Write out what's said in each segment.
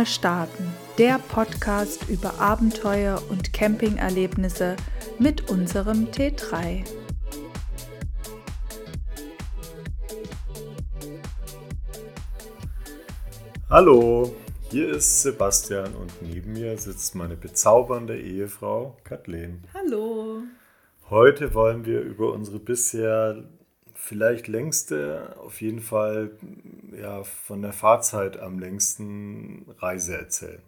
mal starten, der Podcast über Abenteuer und Campingerlebnisse mit unserem T3. Hallo, hier ist Sebastian und neben mir sitzt meine bezaubernde Ehefrau Kathleen. Hallo. Heute wollen wir über unsere bisher vielleicht längste, auf jeden Fall ja, von der Fahrzeit am längsten Reise erzählen.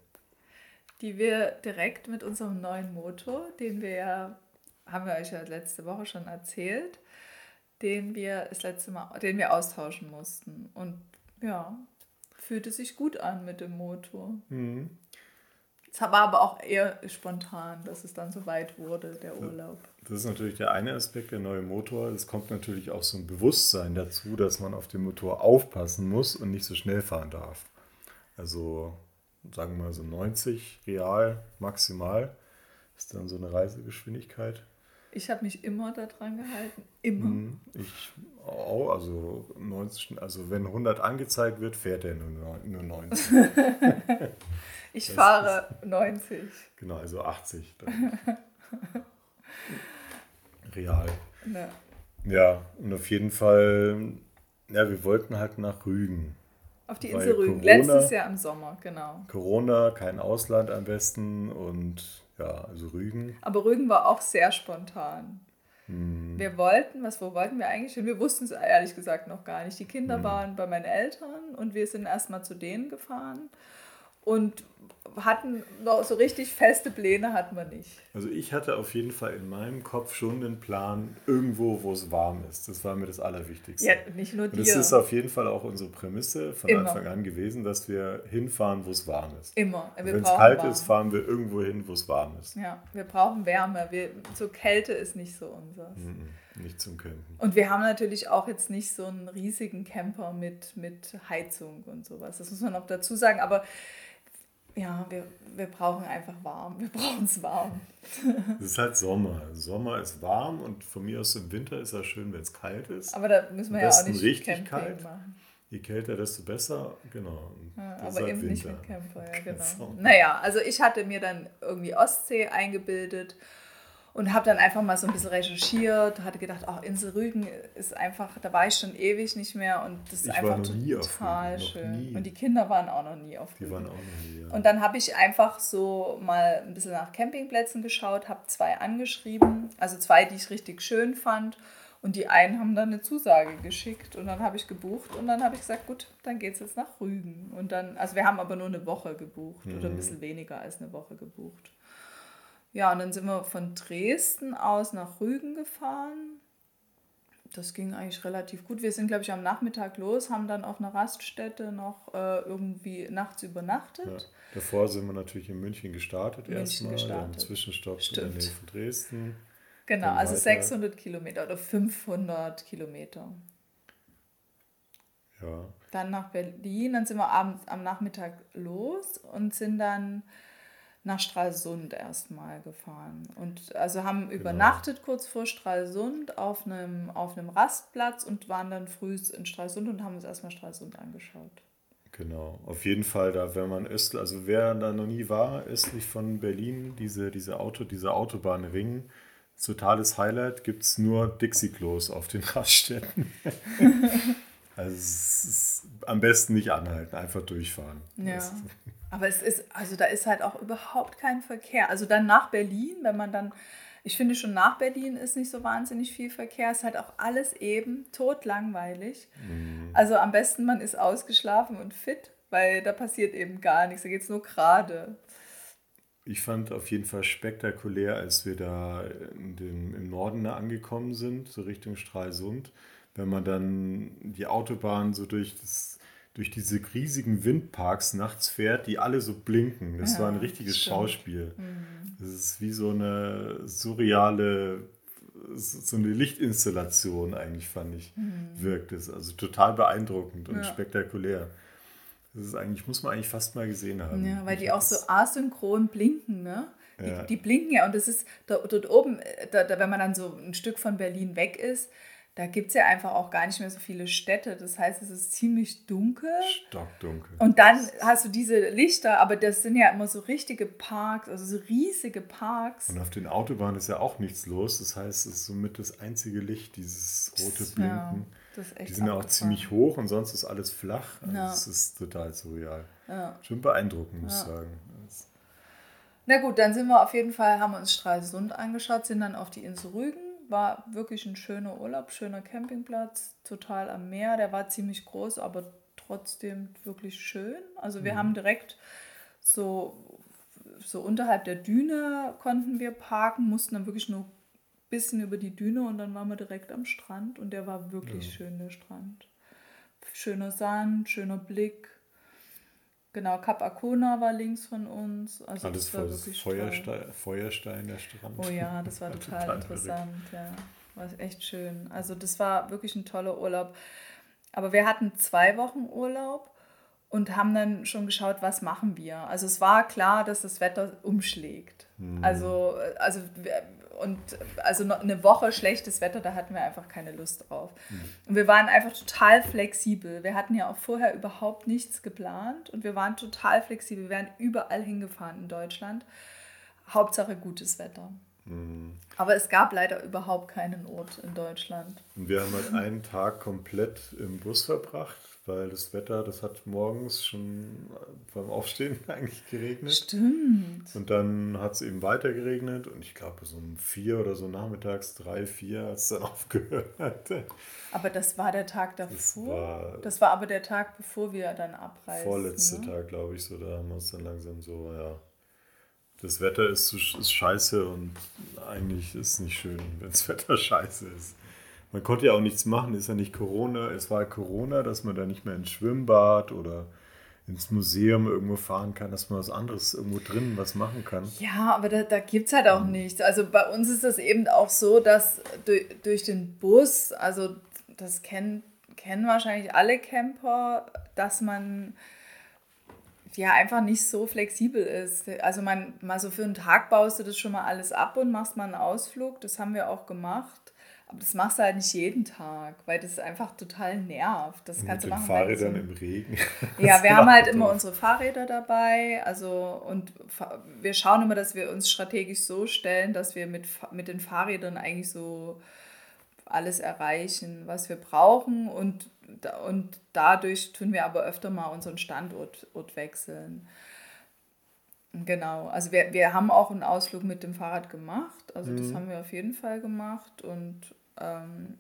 Die wir direkt mit unserem neuen Motor, den wir ja, haben wir euch ja letzte Woche schon erzählt, den wir das letzte Mal, den wir austauschen mussten. Und ja, fühlte sich gut an mit dem Motor. Mhm. Es war aber auch eher spontan, dass es dann so weit wurde, der Urlaub. Das ist natürlich der eine Aspekt, der neue Motor. Es kommt natürlich auch so ein Bewusstsein dazu, dass man auf den Motor aufpassen muss und nicht so schnell fahren darf. Also sagen wir mal so 90 real maximal ist dann so eine Reisegeschwindigkeit. Ich habe mich immer daran gehalten. Immer. Hm, ich auch. Also, 90, also wenn 100 angezeigt wird, fährt er nur, nur 90. ich das fahre ist, 90. Genau, also 80. Real. Ja. ja, und auf jeden Fall, ja, wir wollten halt nach Rügen. Auf die Insel Rügen, Corona, letztes Jahr im Sommer, genau. Corona, kein Ausland am besten und ja, also Rügen. Aber Rügen war auch sehr spontan. Hm. Wir wollten, was, wo wollten wir eigentlich hin? Wir wussten es ehrlich gesagt noch gar nicht. Die Kinder hm. waren bei meinen Eltern und wir sind erstmal zu denen gefahren. Und hatten noch so richtig feste Pläne hatten wir nicht. Also ich hatte auf jeden Fall in meinem Kopf schon den Plan, irgendwo, wo es warm ist. Das war mir das Allerwichtigste. Ja, nicht nur dir. Und das ist auf jeden Fall auch unsere Prämisse von Immer. Anfang an gewesen, dass wir hinfahren, wo es warm ist. Immer. Wenn es kalt warm. ist, fahren wir irgendwo hin, wo es warm ist. Ja, wir brauchen Wärme. Wir, so Kälte ist nicht so unseres. Mm nicht zum Campen. Und wir haben natürlich auch jetzt nicht so einen riesigen Camper mit, mit Heizung und sowas. Das muss man noch dazu sagen. Aber ja, wir, wir brauchen einfach warm. Wir brauchen es warm. Es ist halt Sommer. Sommer ist warm und von mir aus im Winter ist es schön, wenn es kalt ist. Aber da müssen wir ja auch nicht richtig Camping kalt. machen. Je kälter, desto besser, genau. Ja, aber halt eben Winter. nicht mit Camper, ja, genau. Naja, also ich hatte mir dann irgendwie Ostsee eingebildet und habe dann einfach mal so ein bisschen recherchiert, hatte gedacht, auch Insel Rügen ist einfach, da war ich schon ewig nicht mehr und das ist ich einfach total schön. Und die Kinder waren auch noch nie auf Rügen. Die waren auch noch nie, ja. Und dann habe ich einfach so mal ein bisschen nach Campingplätzen geschaut, habe zwei angeschrieben, also zwei, die ich richtig schön fand. Und die einen haben dann eine Zusage geschickt und dann habe ich gebucht und dann habe ich gesagt, gut, dann geht es jetzt nach Rügen. Und dann, also wir haben aber nur eine Woche gebucht mhm. oder ein mhm. bisschen weniger als eine Woche gebucht. Ja, und dann sind wir von Dresden aus nach Rügen gefahren. Das ging eigentlich relativ gut. Wir sind, glaube ich, am Nachmittag los, haben dann auf einer Raststätte noch äh, irgendwie nachts übernachtet. Ja. Davor sind wir natürlich in München gestartet erstmal. Dann Zwischenstopp Stimmt. in der Nähe von Dresden. Genau, also 600 Kilometer oder 500 Kilometer. Ja. Dann nach Berlin, dann sind wir abends am Nachmittag los und sind dann nach Stralsund erstmal gefahren. Und also haben genau. übernachtet kurz vor Stralsund auf einem, auf einem Rastplatz und waren dann früh in Stralsund und haben uns erstmal Stralsund angeschaut. Genau, auf jeden Fall da, wenn man östlich, also wer da noch nie war, östlich von Berlin, diese, diese Auto, diese Autobahnring, totales Highlight, gibt es nur Dixie-Klos auf den Raststätten. also es ist am besten nicht anhalten, einfach durchfahren. Ja. Aber es ist, also da ist halt auch überhaupt kein Verkehr. Also dann nach Berlin, wenn man dann, ich finde schon nach Berlin ist nicht so wahnsinnig viel Verkehr, ist halt auch alles eben totlangweilig. Mhm. Also am besten man ist ausgeschlafen und fit, weil da passiert eben gar nichts, da geht es nur gerade. Ich fand auf jeden Fall spektakulär, als wir da dem, im Norden angekommen sind, so Richtung Stralsund, wenn man dann die Autobahn so durch das durch diese riesigen Windparks nachts fährt, die alle so blinken. Das ja, war ein richtiges stimmt. Schauspiel. Mhm. Das ist wie so eine surreale, so eine Lichtinstallation eigentlich, fand ich, mhm. wirkt es. Also total beeindruckend und ja. spektakulär. Das ist eigentlich, muss man eigentlich fast mal gesehen haben. Ja, weil die auch so asynchron blinken, ne? Die, ja. die, blinken ja und das ist da, dort oben, da, da, wenn man dann so ein Stück von Berlin weg ist, da gibt es ja einfach auch gar nicht mehr so viele Städte. Das heißt, es ist ziemlich dunkel. Stockdunkel. Und dann hast du diese Lichter, aber das sind ja immer so richtige Parks, also so riesige Parks. Und auf den Autobahnen ist ja auch nichts los. Das heißt, es ist somit das einzige Licht, dieses rote Blinken. Ja, das ist echt Die sind ja auch ziemlich hoch und sonst ist alles flach. Also ja. Es ist total surreal. Ja. Schon beeindruckend, muss ich sagen. Na gut, dann sind wir auf jeden Fall, haben uns Stralsund angeschaut, sind dann auf die Insel Rügen war wirklich ein schöner Urlaub, schöner Campingplatz, total am Meer. Der war ziemlich groß, aber trotzdem wirklich schön. Also wir mhm. haben direkt so, so unterhalb der Düne konnten wir parken, mussten dann wirklich nur ein bisschen über die Düne und dann waren wir direkt am Strand und der war wirklich ja. schön, der Strand. Schöner Sand, schöner Blick. Genau, Kap Arkona war links von uns. Also Alles das war wirklich Feuerstein, Feuerstein, der Strand. Oh ja, das war total, total interessant. Ja, war echt schön. Also das war wirklich ein toller Urlaub. Aber wir hatten zwei Wochen Urlaub und haben dann schon geschaut, was machen wir. Also es war klar, dass das Wetter umschlägt. Mhm. Also, also und also eine Woche schlechtes Wetter, da hatten wir einfach keine Lust drauf. Mhm. Und wir waren einfach total flexibel. Wir hatten ja auch vorher überhaupt nichts geplant und wir waren total flexibel. Wir wären überall hingefahren in Deutschland. Hauptsache gutes Wetter. Mhm. Aber es gab leider überhaupt keinen Ort in Deutschland. Und wir haben halt einen Tag komplett im Bus verbracht weil das Wetter, das hat morgens schon beim Aufstehen eigentlich geregnet. Stimmt. Und dann hat es eben weiter geregnet und ich glaube so um vier oder so nachmittags, drei, vier, hat es dann aufgehört. Aber das war der Tag davor? Das war, das war aber der Tag, bevor wir dann abreisen. Vorletzte ne? Tag, glaube ich, so, da haben wir uns dann langsam so, ja. Das Wetter ist, ist scheiße und eigentlich ist es nicht schön, wenn das Wetter scheiße ist man konnte ja auch nichts machen, ist ja nicht Corona. Es war Corona, dass man da nicht mehr ins Schwimmbad oder ins Museum irgendwo fahren kann, dass man was anderes irgendwo drin was machen kann. Ja, aber da, da gibt es halt auch mhm. nichts. Also bei uns ist das eben auch so, dass durch, durch den Bus, also das kennen, kennen wahrscheinlich alle Camper, dass man ja einfach nicht so flexibel ist. Also man mal so für einen Tag baust du das schon mal alles ab und machst mal einen Ausflug. Das haben wir auch gemacht. Aber das machst du halt nicht jeden Tag, weil das einfach total nervt. Das kannst mit du machen. Fahrrädern im Regen. Ja, wir haben halt immer unsere Fahrräder dabei. Also und wir schauen immer, dass wir uns strategisch so stellen, dass wir mit, mit den Fahrrädern eigentlich so alles erreichen, was wir brauchen. Und, und dadurch tun wir aber öfter mal unseren Standort Ort wechseln. Genau, also wir, wir haben auch einen Ausflug mit dem Fahrrad gemacht, also mhm. das haben wir auf jeden Fall gemacht und ähm,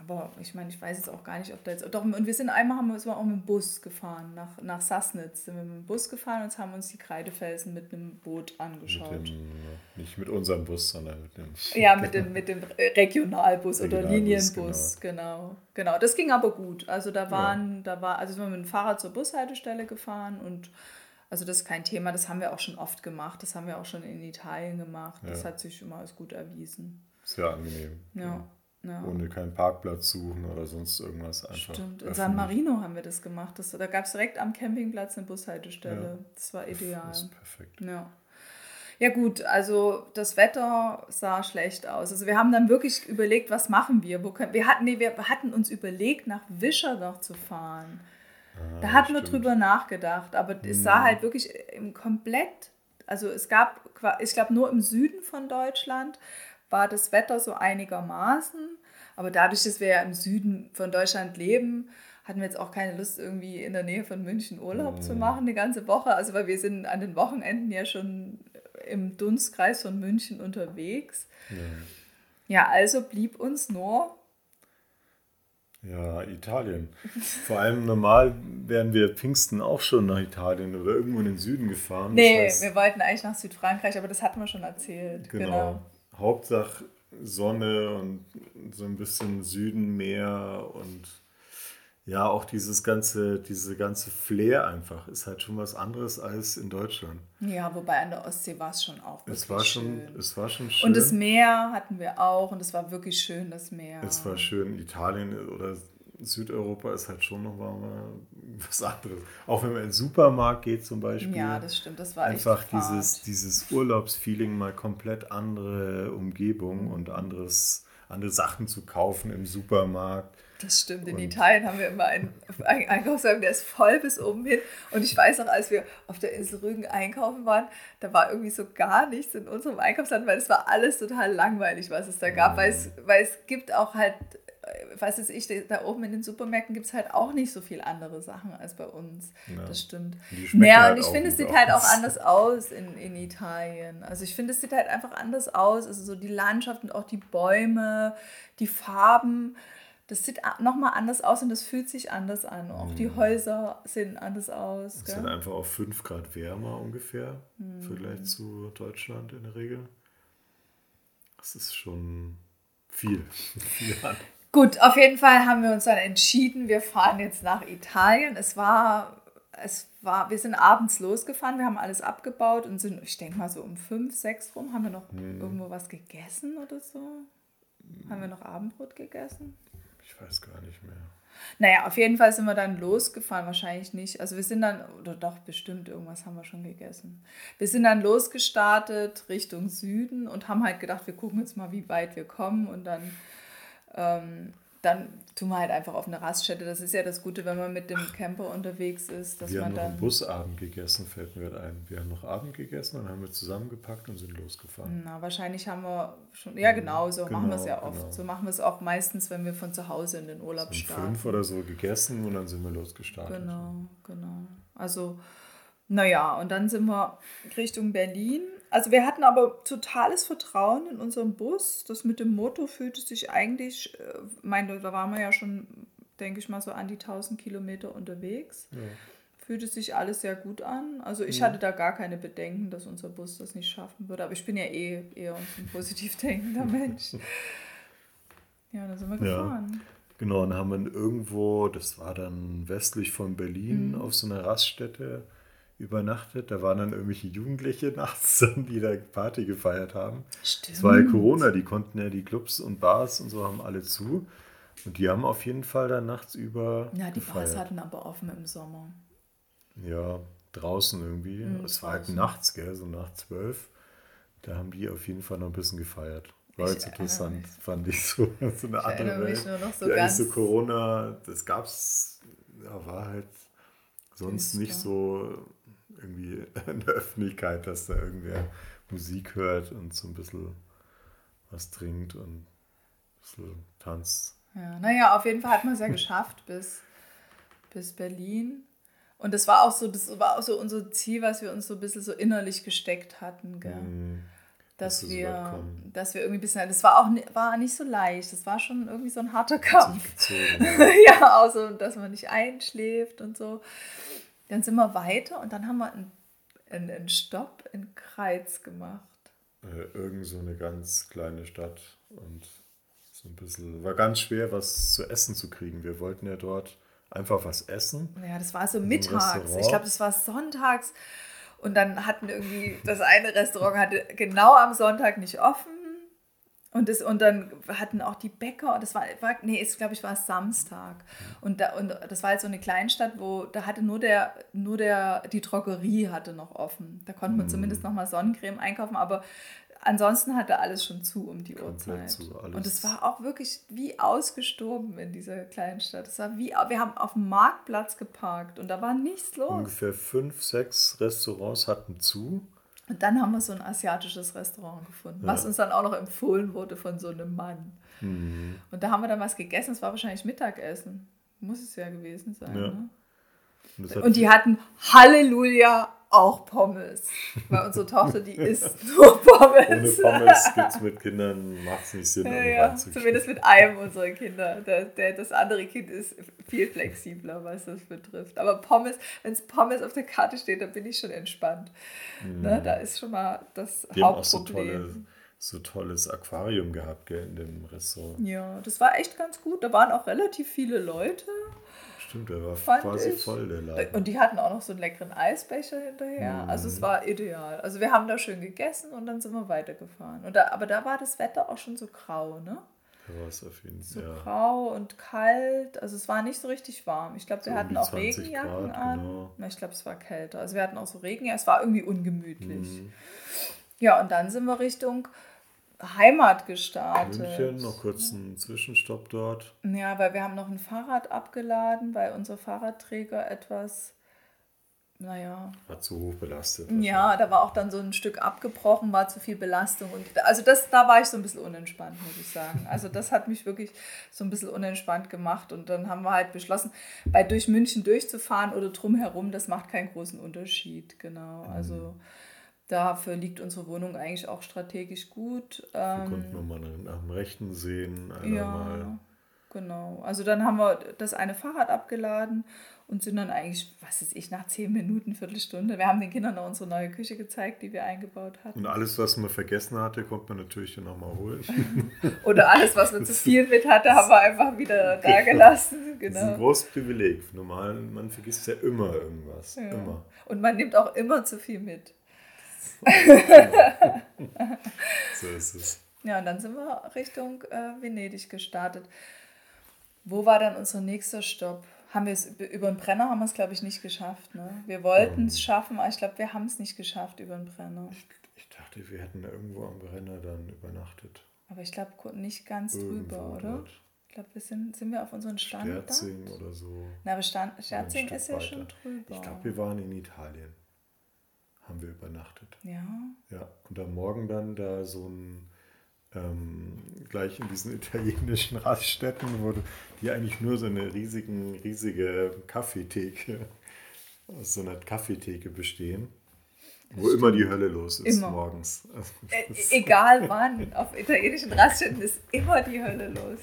aber ich meine, ich weiß jetzt auch gar nicht, ob da jetzt. Doch, und wir sind einmal haben wir, sind wir auch mit dem Bus gefahren, nach, nach Sassnitz sind wir mit dem Bus gefahren und haben uns die Kreidefelsen mit einem Boot angeschaut. Mit dem, nicht mit unserem Bus, sondern mit dem. Ja, mit dem, mit dem Regionalbus, Regionalbus oder Linienbus, genau. genau. Genau, das ging aber gut. Also da waren, ja. da war, also sind wir mit dem Fahrrad zur Bushaltestelle gefahren und also das ist kein Thema, das haben wir auch schon oft gemacht, das haben wir auch schon in Italien gemacht. Das ja. hat sich immer als gut erwiesen. Sehr angenehm. Ja. ja. Ohne keinen Parkplatz suchen oder sonst irgendwas einfach. Stimmt. In San Marino haben wir das gemacht. Das, da gab es direkt am Campingplatz eine Bushaltestelle. Ja. Das war ideal. Das ist perfekt. Ja. Ja gut, also das Wetter sah schlecht aus. Also wir haben dann wirklich überlegt, was machen wir? Wo können, wir, hatten, nee, wir hatten uns überlegt, nach Wischerdach zu fahren. Ah, da hatten stimmt. wir drüber nachgedacht, aber es sah hm. halt wirklich komplett, also es gab, ich glaube nur im Süden von Deutschland war das Wetter so einigermaßen. Aber dadurch, dass wir ja im Süden von Deutschland leben, hatten wir jetzt auch keine Lust, irgendwie in der Nähe von München Urlaub mhm. zu machen, eine ganze Woche. Also, weil wir sind an den Wochenenden ja schon im Dunstkreis von München unterwegs. Mhm. Ja, also blieb uns nur. Ja, Italien. Vor allem normal wären wir Pfingsten auch schon nach Italien oder irgendwo in den Süden gefahren. Nee, das heißt, wir wollten eigentlich nach Südfrankreich, aber das hatten wir schon erzählt. Genau. genau. Hauptsache Sonne und so ein bisschen Süden, Meer und ja, auch dieses ganze, diese ganze Flair einfach ist halt schon was anderes als in Deutschland. Ja, wobei an der Ostsee war es schon auch es war schon, schön. Es war schon schön. Und das Meer hatten wir auch und es war wirklich schön, das Meer. Es war schön. Italien oder Südeuropa ist halt schon noch mal was anderes. Auch wenn man in den Supermarkt geht zum Beispiel. Ja, das stimmt. Das war einfach dieses, dieses Urlaubsfeeling, mal komplett andere Umgebung und anderes, andere Sachen zu kaufen im Supermarkt. Das stimmt. In und Italien haben wir immer einen, einen Einkaufswagen, der ist voll bis oben hin. Und ich weiß noch, als wir auf der Insel Rügen einkaufen waren, da war irgendwie so gar nichts in unserem Einkaufsland, weil es war alles total langweilig, was es da gab. Mhm. Weil, es, weil es gibt auch halt was weiß ich, da oben in den Supermärkten gibt es halt auch nicht so viel andere Sachen als bei uns. Ja. Das stimmt. Ja, halt und ich finde, es sieht halt auch anders aus in, in Italien. Also ich finde, es sieht halt einfach anders aus. Also so die Landschaft und auch die Bäume, die Farben, das sieht nochmal anders aus und das fühlt sich anders an. Auch mhm. die Häuser sehen anders aus. Es sind einfach auch 5 Grad wärmer ungefähr mhm. im Vergleich zu Deutschland in der Regel. Das ist schon viel. viel. Gut, auf jeden Fall haben wir uns dann entschieden, wir fahren jetzt nach Italien. Es war, es war, wir sind abends losgefahren, wir haben alles abgebaut und sind, ich denke mal so um fünf, sechs rum, haben wir noch hm. irgendwo was gegessen oder so? Haben wir noch Abendbrot gegessen? Ich weiß gar nicht mehr. Naja, auf jeden Fall sind wir dann losgefahren, wahrscheinlich nicht. Also wir sind dann, oder doch, bestimmt, irgendwas haben wir schon gegessen. Wir sind dann losgestartet Richtung Süden und haben halt gedacht, wir gucken jetzt mal, wie weit wir kommen und dann ähm, dann tun wir halt einfach auf eine Raststätte. Das ist ja das Gute, wenn man mit dem Camper unterwegs ist. Dass wir man haben noch dann, Busabend gegessen, fällt mir ein. Wir haben noch Abend gegessen und haben wir zusammengepackt und sind losgefahren. Na, wahrscheinlich haben wir schon, ja genau, so genau, machen wir es ja oft. Genau. So machen wir es auch meistens, wenn wir von zu Hause in den Urlaub so starten. fünf oder so gegessen und dann sind wir losgestartet. Genau, genau. Also, naja, und dann sind wir Richtung Berlin also wir hatten aber totales Vertrauen in unserem Bus. Das mit dem Motor fühlte sich eigentlich, äh, meine, da waren wir ja schon, denke ich mal, so an die 1000 Kilometer unterwegs. Ja. Fühlte sich alles sehr gut an. Also ich mhm. hatte da gar keine Bedenken, dass unser Bus das nicht schaffen würde. Aber ich bin ja eh eher ein positiv denkender Mensch. Ja, dann sind wir gefahren. Ja. Genau, und haben wir irgendwo, das war dann westlich von Berlin, mhm. auf so einer Raststätte übernachtet. Da waren dann irgendwelche Jugendliche nachts, die da Party gefeiert haben. Stimmt. Es war ja Corona, die konnten ja die Clubs und Bars und so haben alle zu. Und die haben auf jeden Fall dann nachts über. Ja, die gefeiert. Bars hatten aber offen im Sommer. Ja, draußen irgendwie. Mhm, es war halt nachts, gell, so nach zwölf. Da haben die auf jeden Fall noch ein bisschen gefeiert. War jetzt interessant, fand ich so. so eine ich andere Welt. Nur noch so ja, ganz so Corona, das gab's, ja, war halt sonst nicht so irgendwie in der Öffentlichkeit, dass da irgendwer Musik hört und so ein bisschen was trinkt und ein bisschen tanzt. Ja, naja, auf jeden Fall hat man es ja geschafft bis, bis Berlin. Und das war auch so, das war auch so unser Ziel, was wir uns so ein bisschen so innerlich gesteckt hatten, gell? Mm, dass, dass wir, dass wir irgendwie ein bisschen, das war auch war nicht so leicht, das war schon irgendwie so ein harter Kampf. ja, auch so, dass man nicht einschläft und so. Dann sind wir weiter und dann haben wir einen, einen, einen Stopp in Kreiz gemacht. Äh, irgend so eine ganz kleine Stadt und so ein bisschen, war ganz schwer, was zu essen zu kriegen. Wir wollten ja dort einfach was essen. Ja, das war so mittags. Ich glaube, das war sonntags. Und dann hatten irgendwie, das eine Restaurant hatte genau am Sonntag nicht offen. Und, das, und dann hatten auch die Bäcker, das war, war nee, ist, glaube ich, war Samstag. Und, da, und das war jetzt so eine Kleinstadt, wo da hatte nur der, nur der, die Drogerie hatte noch offen. Da konnte man mm. zumindest noch mal Sonnencreme einkaufen, aber ansonsten hatte alles schon zu um die Uhrzeit. Zu, und es war auch wirklich wie ausgestorben in dieser Kleinstadt. Es war wie, wir haben auf dem Marktplatz geparkt und da war nichts los. Ungefähr fünf, sechs Restaurants hatten zu. Und dann haben wir so ein asiatisches Restaurant gefunden, ja. was uns dann auch noch empfohlen wurde von so einem Mann. Mhm. Und da haben wir dann was gegessen, es war wahrscheinlich Mittagessen. Muss es ja gewesen sein. Ja. Ne? Und, und die hatten Halleluja auch Pommes. Weil unsere Tochter, die isst nur Pommes. Ohne Pommes gibt es mit Kindern, macht es nicht Sinn, ja, ja. Zumindest mit einem unserer Kinder. Der, der, das andere Kind ist viel flexibler, was das betrifft. Aber Pommes, wenn es Pommes auf der Karte steht, dann bin ich schon entspannt. Mhm. Ne, da ist schon mal das Die Hauptproblem. So, tolles Aquarium gehabt, gell, in dem Restaurant. Ja, das war echt ganz gut. Da waren auch relativ viele Leute. Stimmt, der war quasi ich. voll, der Laden. Und die hatten auch noch so einen leckeren Eisbecher hinterher. Mhm. Also es war ideal. Also wir haben da schön gegessen und dann sind wir weitergefahren. Und da, aber da war das Wetter auch schon so grau, ne? Da war es auf jeden Fall. So ja. grau und kalt. Also es war nicht so richtig warm. Ich glaube, wir so hatten auch Regenjacken Grad, an. Genau. Ich glaube, es war kälter. Also wir hatten auch so Regenjacken. Es war irgendwie ungemütlich. Mhm. Ja, und dann sind wir Richtung Heimat gestartet. München, noch kurz einen Zwischenstopp dort. Ja, weil wir haben noch ein Fahrrad abgeladen, weil unser Fahrradträger etwas, naja. War zu hoch belastet. Ja, da war auch dann so ein Stück abgebrochen, war zu viel Belastung. Und also das, da war ich so ein bisschen unentspannt, muss ich sagen. Also das hat mich wirklich so ein bisschen unentspannt gemacht. Und dann haben wir halt beschlossen, bei durch München durchzufahren oder drumherum, das macht keinen großen Unterschied. Genau. Also. Mhm Dafür liegt unsere Wohnung eigentlich auch strategisch gut. Wir ähm, konnten nochmal nach dem Rechten sehen. Ja, mal. genau. Also dann haben wir das eine Fahrrad abgeladen und sind dann eigentlich, was weiß ich, nach zehn Minuten, Viertelstunde. Wir haben den Kindern noch unsere neue Küche gezeigt, die wir eingebaut hatten. Und alles, was man vergessen hatte, konnte man natürlich dann nochmal holen. Oder alles, was man zu viel mit hatte, haben wir einfach wieder da gelassen. Genau. Das ist ein genau. großes Privileg. Normal, man vergisst ja immer irgendwas. Ja. Immer. Und man nimmt auch immer zu viel mit. so ist es. Ja, und dann sind wir Richtung äh, Venedig gestartet. Wo war dann unser nächster Stopp? Haben wir es über den Brenner haben wir es glaube ich nicht geschafft. Ne? Wir wollten es um, schaffen, aber ich glaube, wir haben es nicht geschafft über den Brenner. Ich, ich dachte, wir hätten irgendwo am Brenner dann übernachtet. Aber ich glaube nicht ganz irgendwo drüber, oder? Dort. Ich glaube, wir sind, sind wir auf unseren Stand. Sterzing oder so. Na, aber Sterzing ist ja schon drüber. Ich glaube, wir waren in Italien haben wir übernachtet. Ja. Ja, und am Morgen dann da so ein, ähm, gleich in diesen italienischen Raststätten, wo die eigentlich nur so eine riesigen, riesige Kaffeetheke, aus so einer Kaffeetheke bestehen. Wo immer die Hölle los ist immer. morgens. Äh, egal wann, auf italienischen Raststätten ist immer die Hölle los.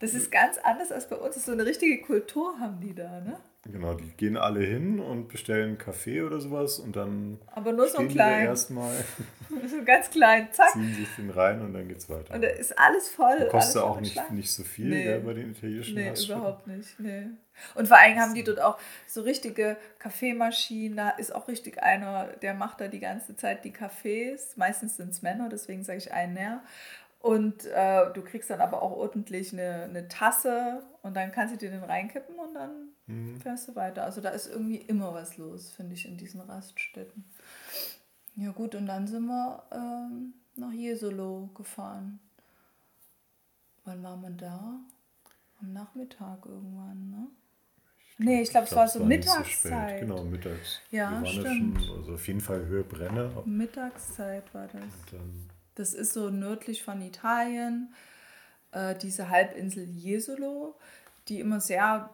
Das ist ganz anders als bei uns. So eine richtige Kultur haben die da, ne? Genau, die gehen alle hin und bestellen Kaffee oder sowas und dann. Aber nur so klein. Erstmal. so ganz klein, zack. Ziehen sich den rein und dann geht's weiter. Und da ist alles voll. Und kostet auch nicht, nicht so viel nee. gell, bei den italienischen Nee, überhaupt nicht. Nee. Und vor allem haben die dort auch so richtige Kaffeemaschinen. Da ist auch richtig einer, der macht da die ganze Zeit die Kaffees. Meistens sind es Männer, deswegen sage ich einen näher. Und äh, du kriegst dann aber auch ordentlich eine, eine Tasse und dann kannst du dir den reinkippen und dann mhm. fährst du weiter. Also da ist irgendwie immer was los, finde ich, in diesen Raststätten. Ja gut, und dann sind wir ähm, nach Jesolo gefahren. Wann war man da? Am Nachmittag irgendwann, ne? Ich nee, ich glaube, glaub, es war so Mittagszeit. So genau, mittags. Ja, stimmt. Schon, also auf jeden Fall Höhe Brenner. Mittagszeit war das. das ist so nördlich von Italien, äh, diese Halbinsel Jesolo, die immer sehr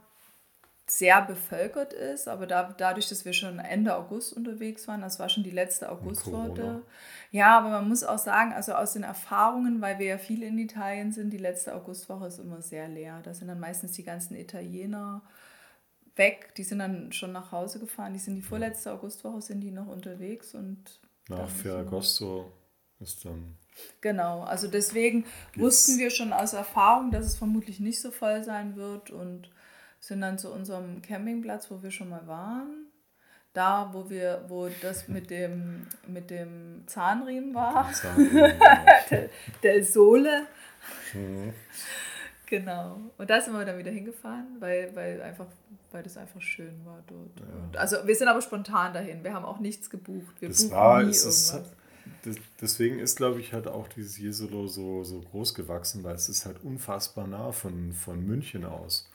sehr bevölkert ist, aber da, dadurch, dass wir schon Ende August unterwegs waren, das war schon die letzte Augustwoche. Ja, aber man muss auch sagen, also aus den Erfahrungen, weil wir ja viel in Italien sind, die letzte Augustwoche ist immer sehr leer. Da sind dann meistens die ganzen Italiener weg, die sind dann schon nach Hause gefahren. Die sind die vorletzte Augustwoche, sind die noch unterwegs und nach Ferragosto ist dann Genau, also deswegen wussten wir schon aus Erfahrung, dass es vermutlich nicht so voll sein wird und sind dann zu unserem Campingplatz, wo wir schon mal waren. Da, wo wir, wo das mit dem, mit dem Zahnriemen war. Zahnriemen, der, der Sohle. Mhm. Genau. Und da sind wir dann wieder hingefahren, weil, weil, einfach, weil das einfach schön war dort. Ja. also wir sind aber spontan dahin. Wir haben auch nichts gebucht. Wir das war, nie es irgendwas. Ist, deswegen ist, glaube ich, halt auch dieses Jesolo so, so groß gewachsen, weil es ist halt unfassbar nah von, von München aus.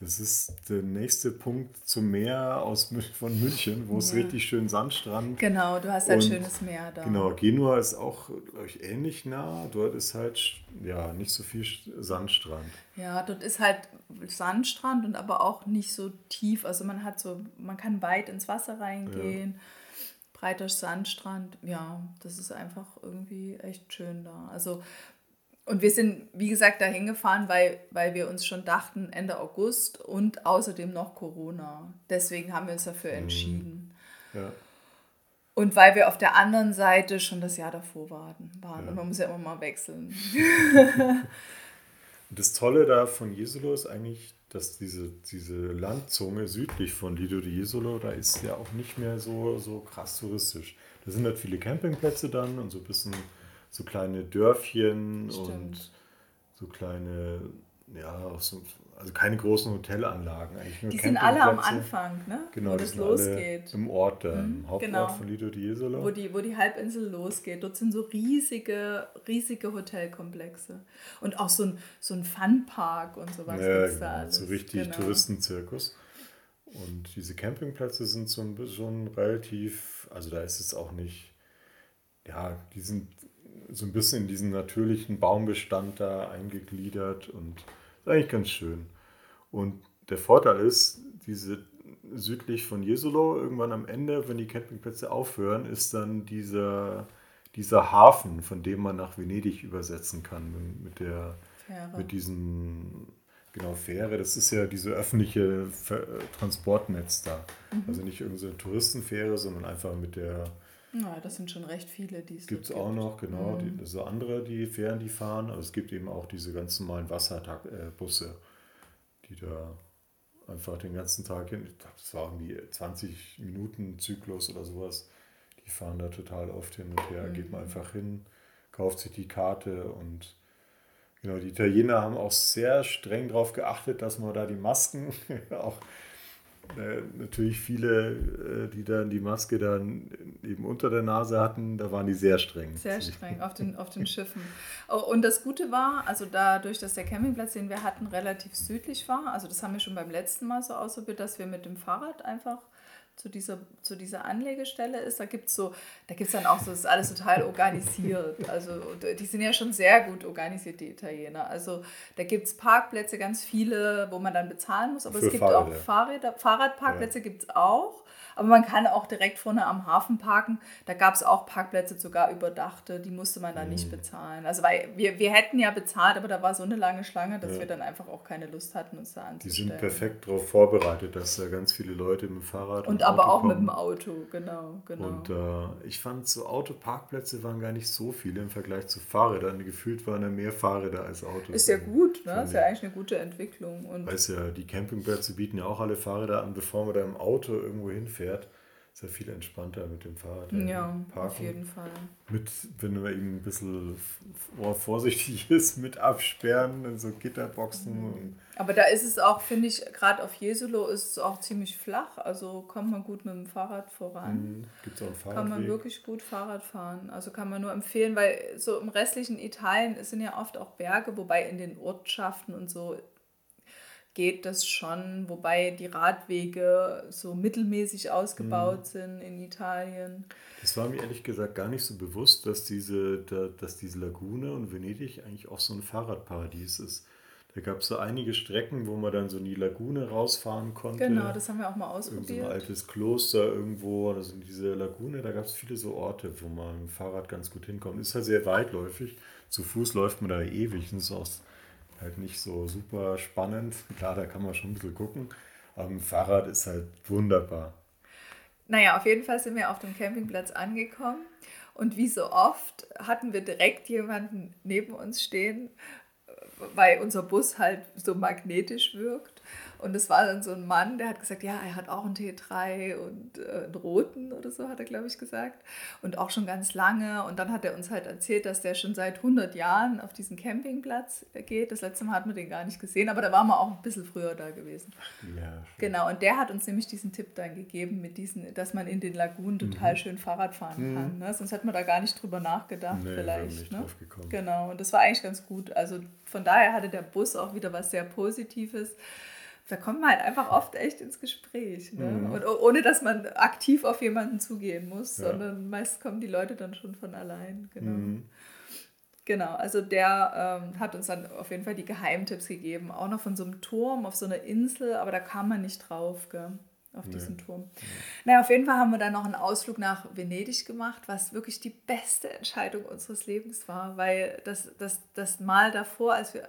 Das ist der nächste Punkt zum Meer aus, von München, wo es richtig schön Sandstrand. Genau, du hast halt schönes Meer da. Genau, Genua ist auch, glaube ich, ähnlich nah. Dort ist halt ja nicht so viel Sandstrand. Ja, dort ist halt Sandstrand und aber auch nicht so tief. Also man hat so, man kann weit ins Wasser reingehen. Ja. Breiter Sandstrand, ja, das ist einfach irgendwie echt schön da. Also und wir sind, wie gesagt, da hingefahren, weil, weil wir uns schon dachten, Ende August und außerdem noch Corona. Deswegen haben wir uns dafür mhm. entschieden. Ja. Und weil wir auf der anderen Seite schon das Jahr davor waren. waren. Ja. Und man muss ja immer mal wechseln. das Tolle da von Jesolo ist eigentlich, dass diese, diese Landzunge südlich von Lido di Jesolo, da ist ja auch nicht mehr so, so krass touristisch. Da sind halt viele Campingplätze dann und so ein bisschen so kleine Dörfchen Stimmt. und so kleine, ja, auch so also keine großen Hotelanlagen, eigentlich nur Die sind alle am Anfang, ne? Genau, wo das losgeht. im Ort, da, Mhm, im Hauptort genau. von Lido di Jesolo. Wo die, wo die Halbinsel losgeht. Dort sind so riesige, riesige Hotelkomplexe. Und auch so ein, so ein Funpark und sowas Ja, gibt's da genau, alles. so richtig Genau. Touristenzirkus. Und diese Campingplätze sind so ein bisschen relativ, also da ist es auch nicht, ja, die sind so ein bisschen in diesen natürlichen Baumbestand da eingegliedert und ist eigentlich ganz schön. Und der Vorteil ist, diese südlich von Jesolo, irgendwann am Ende, wenn die Campingplätze aufhören, ist dann dieser, dieser Hafen, von dem man nach Venedig übersetzen kann mit- der Fähre. mit diesem, genau, Fähre, das ist ja diese öffentliche Transportnetz da. Mhm. Also nicht irgendeine Touristenfähre, sondern einfach mit der, Ja, das sind schon recht viele, die es gibt es dort auch gibt. noch, genau, Mhm. die, so andere, die Fähren, die fahren, aber es gibt eben auch diese ganz normalen Wasserbusse, die da einfach den ganzen Tag hin, ich glaube, das war irgendwie 20 Minuten Zyklus oder sowas, die fahren da total oft hin und her, geht Mhm. man einfach hin, kauft sich die Karte und Genau, die Italiener haben auch sehr streng darauf geachtet, dass man da die Masken auch äh, natürlich viele, äh, die dann die Maske dann eben unter der Nase hatten, da waren die sehr streng. Sehr streng auf den, auf den Schiffen. Oh, Und das Gute war, also dadurch, dass der Campingplatz, den wir hatten, relativ südlich war, also das haben wir schon beim letzten Mal so ausprobiert, dass wir mit dem Fahrrad einfach zu dieser, zu dieser Anlegestelle ist. Da gibt es so, da gibt dann auch so, das ist alles total organisiert. Also die sind ja schon sehr gut organisiert, die Italiener. Also da gibt es Parkplätze, ganz viele, wo man dann bezahlen muss, aber Für es gibt Fahrräder. auch Fahrräder, Fahrradparkplätze gibt es auch. Aber man kann auch direkt vorne am Hafen parken. Da gab es auch Parkplätze, sogar überdachte, die musste man dann Mhm. nicht bezahlen. Also weil wir, wir hätten ja bezahlt, aber da war so eine lange Schlange, dass Ja. wir dann einfach auch keine Lust hatten, uns da Die anzustellen. sind perfekt darauf vorbereitet, dass da ganz viele Leute mit dem Fahrrad Und dem aber Auto auch mit kommen. dem Auto, genau, genau. Und äh, ich fand, so Autoparkplätze waren gar nicht so viele im Vergleich zu Fahrrädern. Gefühlt waren da mehr Fahrräder als Autos. ist ja gut, ne? Ist ja eigentlich eine gute Entwicklung. Und Weiß ja, die Campingplätze bieten ja auch alle Fahrräder an, bevor man da im Auto irgendwo hinfährt. Ist ja viel entspannter mit dem Fahrrad. ja, auf jeden Fall. Mit, wenn man eben ein bisschen vorsichtig ist, mit Absperren und so Gitterboxen. Mhm. Und, Aber da ist es auch, finde ich, gerade auf Jesolo ist es auch ziemlich flach. Also kommt man gut mit dem Fahrrad voran. Gibt es auch einen Kann man Fahrradweg? wirklich gut Fahrrad fahren. Also kann man nur empfehlen, weil so im restlichen Italien es sind ja oft auch Berge, wobei in den Ortschaften und so geht das schon, wobei die Radwege so mittelmäßig ausgebaut sind in Italien. Das war mir ehrlich gesagt gar nicht so bewusst, dass diese, da, dass diese Lagune und Venedig eigentlich auch so ein Fahrradparadies ist. Da gab es so einige Strecken, wo man dann so in die Lagune rausfahren konnte. Genau, das haben wir auch mal Irgend so ein ausprobiert. altes Kloster irgendwo, also in dieser Lagune, da gab es viele so Orte, wo man mit dem Fahrrad ganz gut hinkommt. Ist halt sehr weitläufig. Zu Fuß läuft man da ewig. Das ist auch halt nicht so super spannend. Klar, da kann man schon ein bisschen gucken. Aber ein Fahrrad ist halt wunderbar. Naja, auf jeden Fall sind wir auf dem Campingplatz angekommen und wie so oft hatten wir direkt jemanden neben uns stehen, weil unser Bus halt so magnetisch wirkt. Und es war dann so ein Mann, der hat gesagt, ja, er hat auch einen T3 und äh, einen roten oder so, hat er, glaube ich, gesagt. Und auch schon ganz lange. Und dann hat er uns halt erzählt, dass der schon seit 100 Jahren auf diesen Campingplatz geht. Das letzte Mal hat man den gar nicht gesehen, aber da waren wir auch ein bisschen früher da gewesen. Ja, Genau, und der hat uns nämlich diesen Tipp dann gegeben, mit diesen, dass man in den Lagunen Mhm. total schön Fahrrad fahren kann. Ne? Sonst hätte man da gar nicht drüber nachgedacht, Nee, vielleicht. Ne? Genau, und das war eigentlich ganz gut. Also von daher hatte der Bus auch wieder was sehr Positives. Da kommt man halt einfach oft echt ins Gespräch. Ne? Mhm. Und oh- ohne dass man aktiv auf jemanden zugehen muss, Ja. sondern meist kommen die Leute dann schon von allein. Genau. Mhm. Genau, also der ähm, hat uns dann auf jeden Fall die Geheimtipps gegeben. Auch noch von so einem Turm auf so einer Insel, aber da kam man nicht drauf, gell, auf Nee. diesen Turm. Naja, auf jeden Fall haben wir dann noch einen Ausflug nach Venedig gemacht, was wirklich die beste Entscheidung unseres Lebens war, weil das, das, das Mal davor, als wir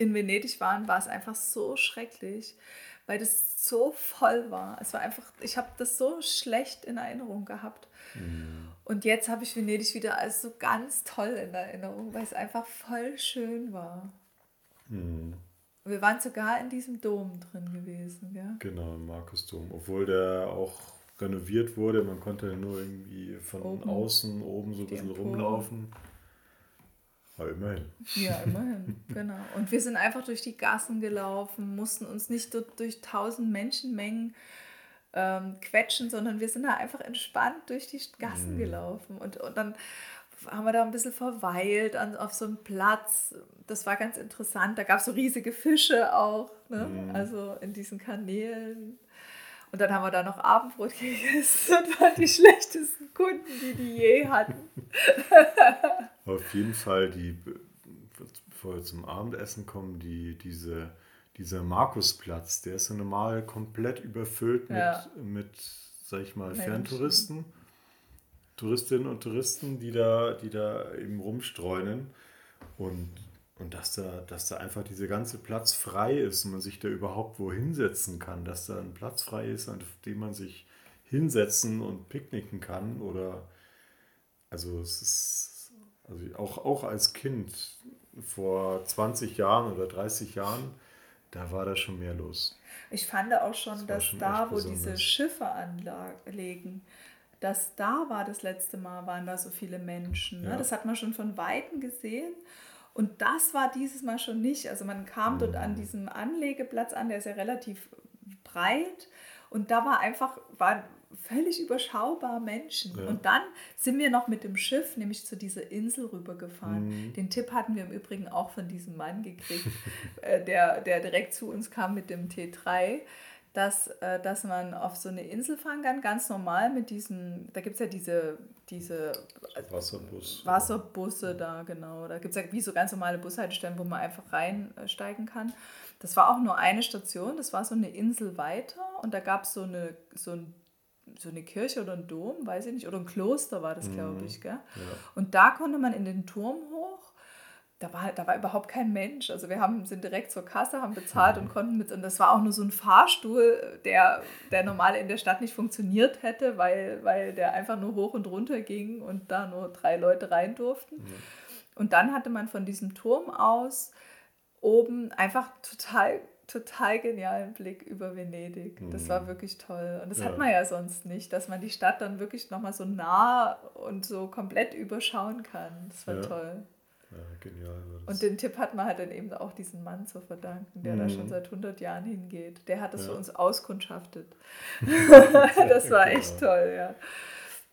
in Venedig waren, war es einfach so schrecklich, weil das so voll war. Es war einfach, ich habe das so schlecht in Erinnerung gehabt. Und jetzt habe ich Venedig wieder als so ganz toll in Erinnerung, weil es einfach voll schön war. Mhm. Wir waren sogar in diesem Dom drin gewesen, ja. Genau, im Markusdom. Obwohl der auch renoviert wurde, man konnte nur irgendwie von Oben. außen oben so ein Die bisschen Empore. rumlaufen. Aber immerhin. Ja, immerhin, genau. Und wir sind einfach durch die Gassen gelaufen, mussten uns nicht durch, tausend Menschenmengen ähm, quetschen, sondern wir sind da einfach entspannt durch die Gassen mhm. gelaufen. Und, und dann haben wir da ein bisschen verweilt an, auf so einem Platz. Das war ganz interessant. Da gab es so riesige Fische auch, ne? Mhm. also in diesen Kanälen. Und dann haben wir da noch Abendbrot gegessen und waren die schlechtesten Kunden, die die je hatten. Auf jeden Fall, die, bevor wir zum Abendessen kommen, die, diese, dieser Markusplatz, der ist so normal komplett überfüllt mit, ja. mit sag ich mal. Ferntouristen. Touristinnen und Touristen, die da, die da eben rumstreunen. Und, und dass, da, dass da einfach dieser ganze Platz frei ist und man sich da überhaupt wo hinsetzen kann, dass da ein Platz frei ist, auf dem man sich hinsetzen und picknicken kann. Oder also es ist also auch, auch als Kind vor 20 Jahren oder 30 Jahren, da war da schon mehr los. Ich fand auch schon, das dass schon da, wo diese Schiffe anlegen, dass da war das letzte Mal, waren da so viele Menschen. Ne? Ja. Das hat man schon von Weitem gesehen. Und das war dieses Mal schon nicht. Also man kam dort an mhm. diesem Anlegeplatz an, der ist ja relativ breit. Und da war einfach, waren völlig überschaubar Menschen. Ja. Und dann sind wir noch mit dem Schiff, nämlich zu dieser Insel rübergefahren. Mhm. Den Tipp hatten wir im Übrigen auch von diesem Mann gekriegt, äh, der, der direkt zu uns kam mit dem T3 dass, äh, dass man auf so eine Insel fahren kann, ganz normal mit diesen, da gibt es ja diese, diese Wasserbus. Wasserbusse da, genau. Da gibt es ja wie so ganz normale Bushaltestellen, wo man einfach reinsteigen kann. Das war auch nur eine Station, das war so eine Insel weiter und da gab so es eine, so, ein, so eine Kirche oder ein Dom, weiß ich nicht, oder ein Kloster war das, mhm. glaube ich. Gell? Ja. Und da konnte man in den Turm hoch da war, da war überhaupt kein Mensch. Also wir haben, sind direkt zur Kasse, haben bezahlt und konnten mit, und das war auch nur so ein Fahrstuhl, der, der normal in der Stadt nicht funktioniert hätte, weil, weil der einfach nur hoch und runter ging und da nur drei Leute rein durften. Ja. Und dann hatte man von diesem Turm aus oben einfach total, total genialen Blick über Venedig. Das war mhm. wirklich toll. Und das ja. hat man ja sonst nicht, dass man die Stadt dann wirklich nochmal so nah und so komplett überschauen kann. Das war ja. toll. Ja, genial. Und den Tipp hat man halt dann eben auch diesen Mann zu verdanken, der mhm. da schon seit 100 Jahren hingeht. Der hat das ja. für uns auskundschaftet. das war echt toll, ja.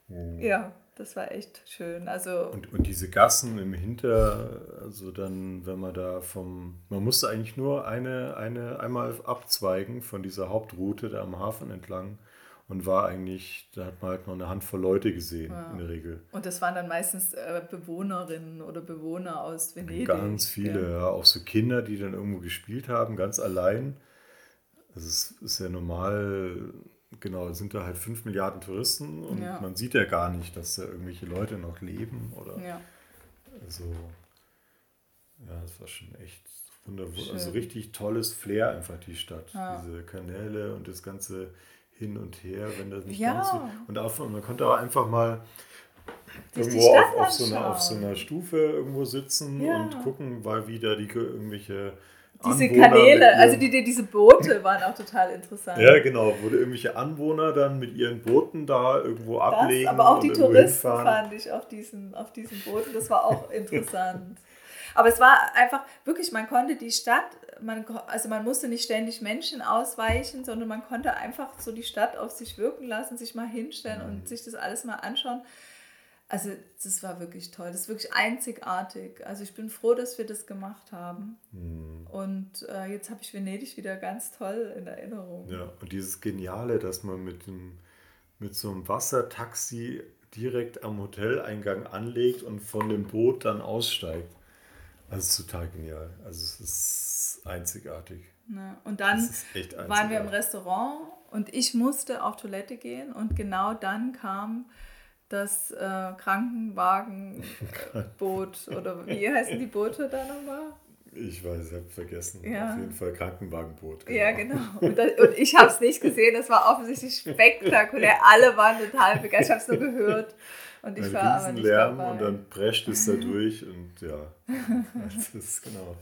Mhm. Ja, das war echt schön. Also und, und diese Gassen im Hinter, also dann, wenn man da vom, man musste eigentlich nur eine, eine einmal abzweigen von dieser Hauptroute da am Hafen entlang und war eigentlich, da hat man halt noch eine Handvoll Leute gesehen ja. in der Regel. Und das waren dann meistens äh, Bewohnerinnen oder Bewohner aus Venedig. Ganz viele, ja. ja. Auch so Kinder, die dann irgendwo gespielt haben, ganz allein. Also es ist ja normal, genau, sind da halt fünf Milliarden Touristen und ja. man sieht ja gar nicht, dass da irgendwelche Leute noch leben oder. Ja. Also, ja, das war schon echt wunderbar. Also richtig tolles Flair einfach die Stadt. Diese Kanäle und das ganze hin und her, wenn das nicht ja. ganz so. Und auf, man konnte auch einfach mal irgendwo auf, auf, so einer, auf so einer Stufe irgendwo sitzen ja. und gucken, weil wieder die irgendwelche diese Anwohner Kanäle, also die, die, diese Boote waren auch total interessant. Ja, genau, wo irgendwelche Anwohner dann mit ihren Booten da irgendwo das, ablegen. Aber auch die Touristen hinfahren. fand ich auf diesen, auf diesen Booten, das war auch interessant. aber es war einfach, wirklich, man konnte die Stadt man, also man musste nicht ständig Menschen ausweichen, sondern man konnte einfach so die Stadt auf sich wirken lassen, sich mal hinstellen mhm. und sich das alles mal anschauen. Also das war wirklich toll, das ist wirklich einzigartig. Also ich bin froh, dass wir das gemacht haben. Mhm. Und äh, jetzt habe ich Venedig wieder ganz toll in Erinnerung. Ja, und dieses Geniale, dass man mit, dem, mit so einem Wassertaxi direkt am Hoteleingang anlegt und von dem Boot dann aussteigt. Also total genial. Also es ist einzigartig. Na, und dann waren wir im Restaurant und ich musste auf Toilette gehen und genau dann kam das äh, Krankenwagenboot oder wie heißen die Boote da nochmal? Ich weiß, ich habe vergessen. Ja. Auf jeden Fall Krankenwagenboot. Genau. Ja, genau. Und, das, und ich habe es nicht gesehen. Das war offensichtlich spektakulär. Alle waren total begeistert. Ich habe es nur gehört. Und ich Ein war aber nicht Lärm dabei. und dann prescht es da durch und ja. Das ist genau.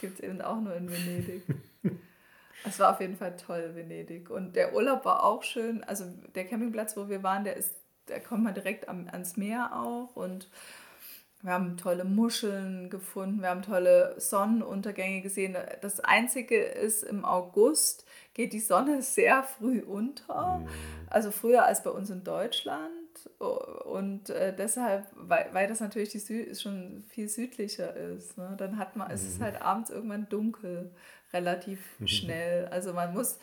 Gibt es eben auch nur in Venedig. Es war auf jeden Fall toll, Venedig. Und der Urlaub war auch schön. Also der Campingplatz, wo wir waren, der ist, da kommt man direkt am, ans Meer auch. Und wir haben tolle Muscheln gefunden, wir haben tolle Sonnenuntergänge gesehen. Das Einzige ist, im August geht die Sonne sehr früh unter, mhm. also früher als bei uns in Deutschland. Und äh, deshalb, weil, weil das natürlich die Sü schon viel südlicher ist, ne, dann hat man, mhm. es ist mhm. halt abends irgendwann dunkel, relativ schnell. Also man muss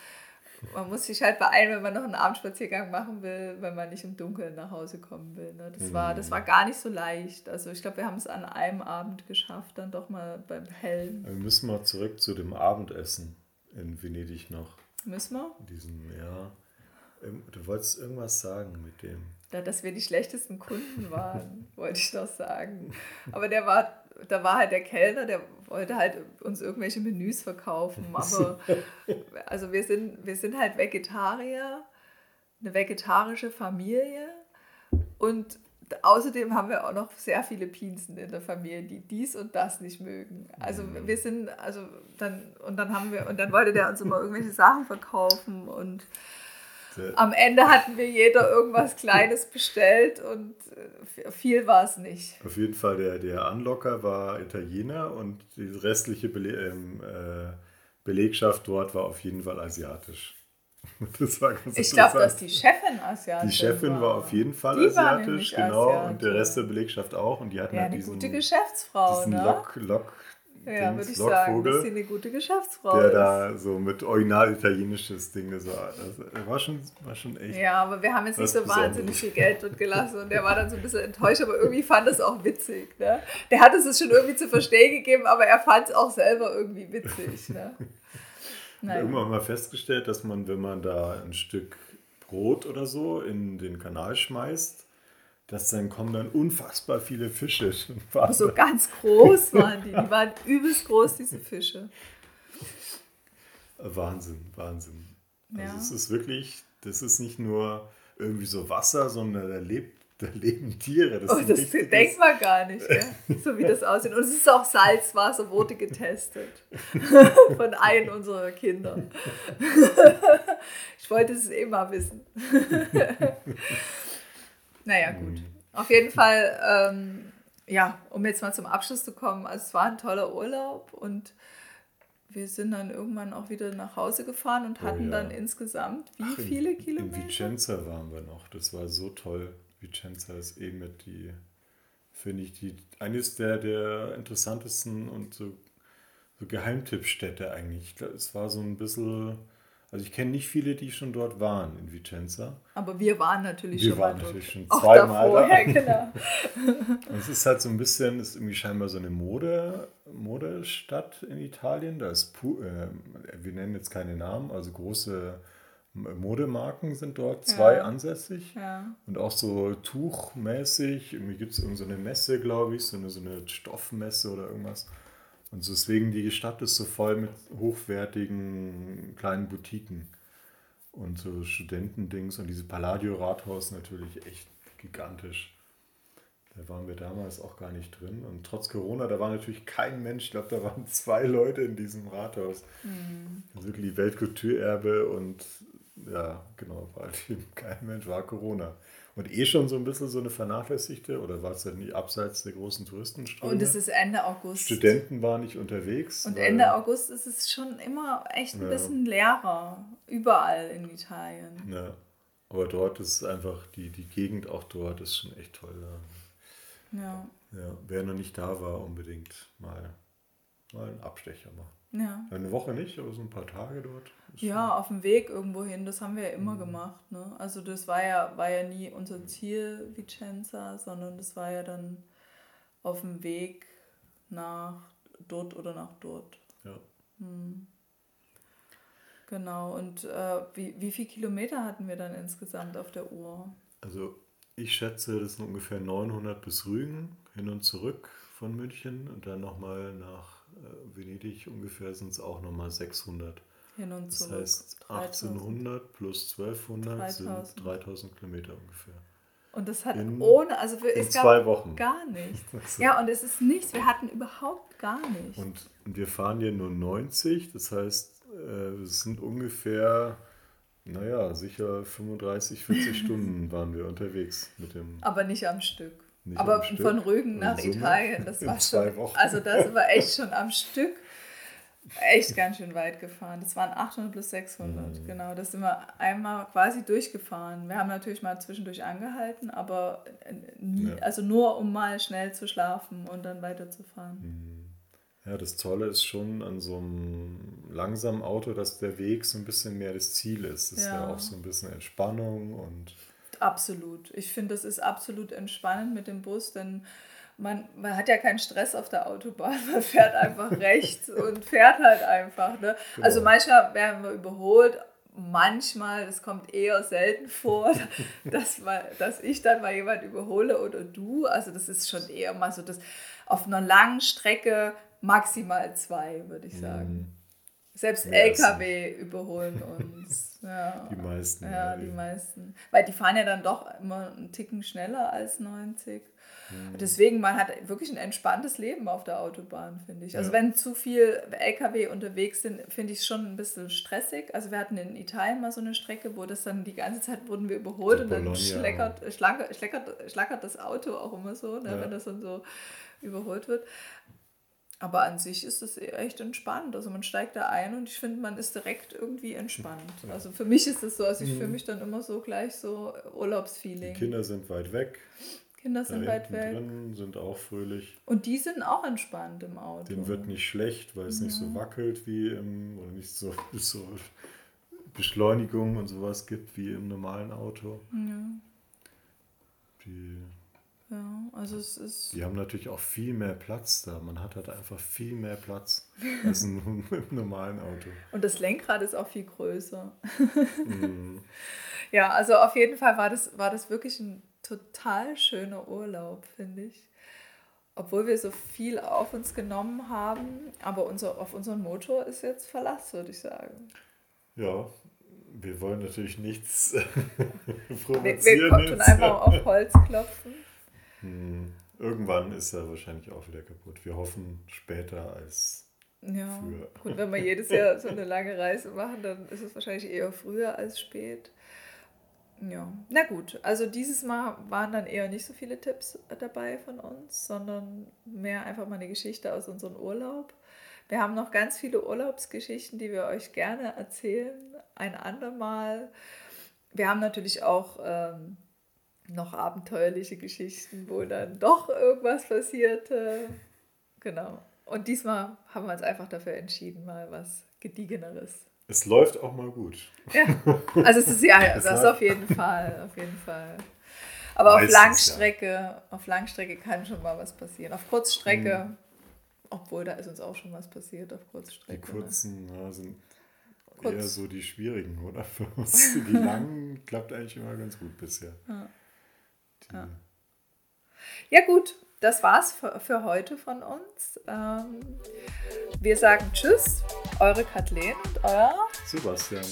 man muss sich halt beeilen, wenn man noch einen Abendspaziergang machen will, wenn man nicht im Dunkeln nach Hause kommen will. Ne? Das, war, das war mhm. gar nicht so leicht. Also ich glaube, wir haben es an einem Abend geschafft, dann doch mal beim Hellen. Wir müssen mal zurück zu dem Abendessen in Venedig noch. Müssen wir? Diesen, ja. Du wolltest irgendwas sagen mit dem. Ja, dass wir die schlechtesten Kunden waren, wollte ich doch sagen. Aber der war, da war halt der Kellner, der wollte halt uns irgendwelche Menüs verkaufen. Aber also wir sind, wir sind halt Vegetarier, eine vegetarische Familie und außerdem haben wir auch noch sehr viele Pinsen in der Familie, die dies und das nicht mögen. Also mhm. wir sind, also dann, und dann haben wir, und dann wollte der uns immer irgendwelche Sachen verkaufen und am Ende hatten wir jeder irgendwas Kleines bestellt und äh, viel war es nicht. Auf jeden Fall, der, der Anlocker war Italiener und die restliche Bele ähm, äh, Belegschaft dort war auf jeden Fall asiatisch. Das war ganz ich glaube, dass die Chefin asiatisch Die Chefin war, war auf jeden Fall die asiatisch, genau, asiatisch. und der Rest der Belegschaft auch. Und die hatten ja, halt diesen, eine gute Geschäftsfrau, diesen ne? Lock, Lock ja, würde ich sagen, dass sie eine gute Geschäftsfrau der ist. da so mit original italienisches Ding, war, das war, schon, war schon echt. Ja, aber wir haben jetzt nicht so Besonderes. wahnsinnig viel Geld dort gelassen und der war dann so ein bisschen enttäuscht, aber irgendwie fand es auch witzig. Ne? Der hat es schon irgendwie zu verstehen gegeben, aber er fand es auch selber irgendwie witzig. Ne? Naja. Irgendwann mal festgestellt, dass man, wenn man da ein Stück Brot oder so in den Kanal schmeißt, dass dann kommen dann unfassbar viele Fische. So ganz groß waren die. Die waren übelst groß, diese Fische. Wahnsinn, Wahnsinn. Also ja. Also es ist wirklich, das ist nicht nur irgendwie so Wasser, sondern da lebt da leben Tiere. Das, oh, das denkt man gar nicht, ja? so wie das aussieht. Und es ist auch Salzwasser, wurde getestet von einem unserer Kinder. ich wollte es eh mal wissen. Naja, gut. Auf jeden Fall, ähm, ja, um jetzt mal zum Abschluss zu kommen, also es war ein toller Urlaub und wir sind dann irgendwann auch wieder nach Hause gefahren und oh hatten oh ja. dann insgesamt wie Ach, viele in, Kilometer? In Vicenza waren wir noch. Das war so toll. Vicenza ist eh mit die, finde ich, die eines der, der interessantesten und so, so Geheimtippstädte eigentlich. Es war so ein bisschen also ich kenne nicht viele, die schon dort waren in Vicenza. Aber wir waren natürlich wir schon waren mal natürlich dort. schon zweimal da. Genau. Und es ist halt so ein bisschen, ist irgendwie scheinbar so eine Mode, Modestadt in Italien. Da ist, äh, wir nennen jetzt keine Namen, also große Modemarken sind dort, zwei ja. ansässig. Ja. Und auch so tuchmäßig. Irgendwie gibt es irgendeine so Messe, glaube ich, so eine, so eine Stoffmesse oder irgendwas. Und deswegen die Stadt ist so voll mit hochwertigen kleinen Boutiquen und so Studentendings und diese Palladio-Rathaus natürlich echt gigantisch. Da waren wir damals auch gar nicht drin. Und trotz Corona, da war natürlich kein Mensch. Ich glaube, da waren zwei Leute in diesem Rathaus. Mhm. Wirklich Weltkulturerbe und ja, genau, war halt eben kein Mensch, war Corona. Und eh schon so ein bisschen so eine vernachlässigte, oder war es ja nie abseits der großen Touristenströme? Und es ist Ende August. Studenten waren nicht unterwegs. Und Ende August ist es schon immer echt ein ja. bisschen leerer, überall in Italien. Ja, aber dort ist einfach, die, die Gegend auch dort ist schon echt toll. Ja. ja. Wer noch nicht da war, unbedingt mal, mal einen Abstecher machen. Ja. Eine Woche nicht, aber so ein paar Tage dort. Ja, auf dem Weg irgendwo hin, das haben wir ja immer mhm. gemacht. Ne? Also das war ja, war ja nie unser Ziel, Vicenza, sondern das war ja dann auf dem Weg nach dort oder nach dort. Ja. Hm. Genau, und äh, wie, wie viele Kilometer hatten wir dann insgesamt auf der Uhr? Also ich schätze, das sind ungefähr 900 bis Rügen hin und zurück von München und dann nochmal nach äh, Venedig ungefähr sind es auch nochmal 600. Hin und zurück. Das heißt 1800 plus 1200 3000. sind 3000 Kilometer ungefähr. Und das hat in, ohne, also für, in zwei Wochen. Gar nichts. Ja, und es ist nichts, wir hatten überhaupt gar nichts. Und, und wir fahren hier nur 90, das heißt, äh, es sind ungefähr, naja, sicher 35, 40 Stunden waren wir unterwegs mit dem. Aber nicht am Stück. Nicht Aber von Rügen nach Italien, das war schon. Also das war echt schon am Stück echt ganz schön weit gefahren. Das waren 800 plus 600, mhm. genau. Das sind wir einmal quasi durchgefahren. Wir haben natürlich mal zwischendurch angehalten, aber nie, ja. also nur um mal schnell zu schlafen und dann weiterzufahren. Mhm. Ja, das Tolle ist schon an so einem langsamen Auto, dass der Weg so ein bisschen mehr das Ziel ist. Das ja. ist ja auch so ein bisschen Entspannung und. Absolut. Ich finde, das ist absolut entspannend mit dem Bus, denn man, man hat ja keinen Stress auf der Autobahn, man fährt einfach rechts und fährt halt einfach. Ne? Genau. Also manchmal werden wir überholt, manchmal, das kommt eher selten vor, dass, mal, dass ich dann mal jemand überhole oder du. Also das ist schon eher mal so, dass auf einer langen Strecke maximal zwei, würde ich sagen. Selbst LKW überholen uns. Ja. Die meisten. Ja, die meisten. Weil die fahren ja dann doch immer einen Ticken schneller als 90. Mhm. Deswegen, man hat wirklich ein entspanntes Leben auf der Autobahn, finde ich. Also ja. wenn zu viel LKW unterwegs sind, finde ich es schon ein bisschen stressig. Also wir hatten in Italien mal so eine Strecke, wo das dann die ganze Zeit wurden wir überholt und dann schleckert, schlackert, schleckert, schlackert das Auto auch immer so, ne, ja. wenn das dann so überholt wird. Aber an sich ist es echt entspannt. Also man steigt da ein und ich finde, man ist direkt irgendwie entspannt. Also für mich ist es so, also ich fühle mhm. mich dann immer so gleich so Urlaubsfeeling. Die Kinder sind weit weg. Kinder sind weit weg. Drin sind auch fröhlich. Und die sind auch entspannt im Auto. Dem wird nicht schlecht, weil es ja. nicht so wackelt wie im, oder nicht so, so Beschleunigung und sowas gibt wie im normalen Auto. Ja. Die, ja, also es ist. Die haben natürlich auch viel mehr Platz da. Man hat halt einfach viel mehr Platz als im, normalen Auto. Und das Lenkrad ist auch viel größer. Mhm. Ja, also auf jeden Fall war das, war das wirklich ein total schöner Urlaub, finde ich. Obwohl wir so viel auf uns genommen haben, aber unser, auf unseren Motor ist jetzt Verlass, würde ich sagen. Ja, wir wollen natürlich nichts provozieren. Wir, wir konnten einfach auf Holz klopfen. Hm. Irgendwann ist er wahrscheinlich auch wieder kaputt. Wir hoffen später als ja. früher. Und wenn wir jedes Jahr so eine lange Reise machen, dann ist es wahrscheinlich eher früher als spät. Ja, na gut. Also dieses Mal waren dann eher nicht so viele Tipps dabei von uns, sondern mehr einfach mal eine Geschichte aus unserem Urlaub. Wir haben noch ganz viele Urlaubsgeschichten, die wir euch gerne erzählen, ein andermal. Wir haben natürlich auch ähm, noch abenteuerliche Geschichten, wo dann doch irgendwas passierte. Genau. Und diesmal haben wir uns einfach dafür entschieden, mal was Gediegeneres es läuft auch mal gut. Ja, also es ist ja, das auf jeden Fall, auf jeden Fall. Aber Meistens, auf Langstrecke, ja. auf Langstrecke kann schon mal was passieren. Auf Kurzstrecke, mhm. obwohl da ist uns auch schon was passiert auf Kurzstrecke. Die ne? kurzen ne? sind Kurz. eher so die schwierigen, oder? Für uns. Die langen klappt eigentlich immer ganz gut bisher. Ja, ja. ja gut, das war's für, für heute von uns. Ähm, wir sagen Tschüss, eure Kathleen und euer Sebastian.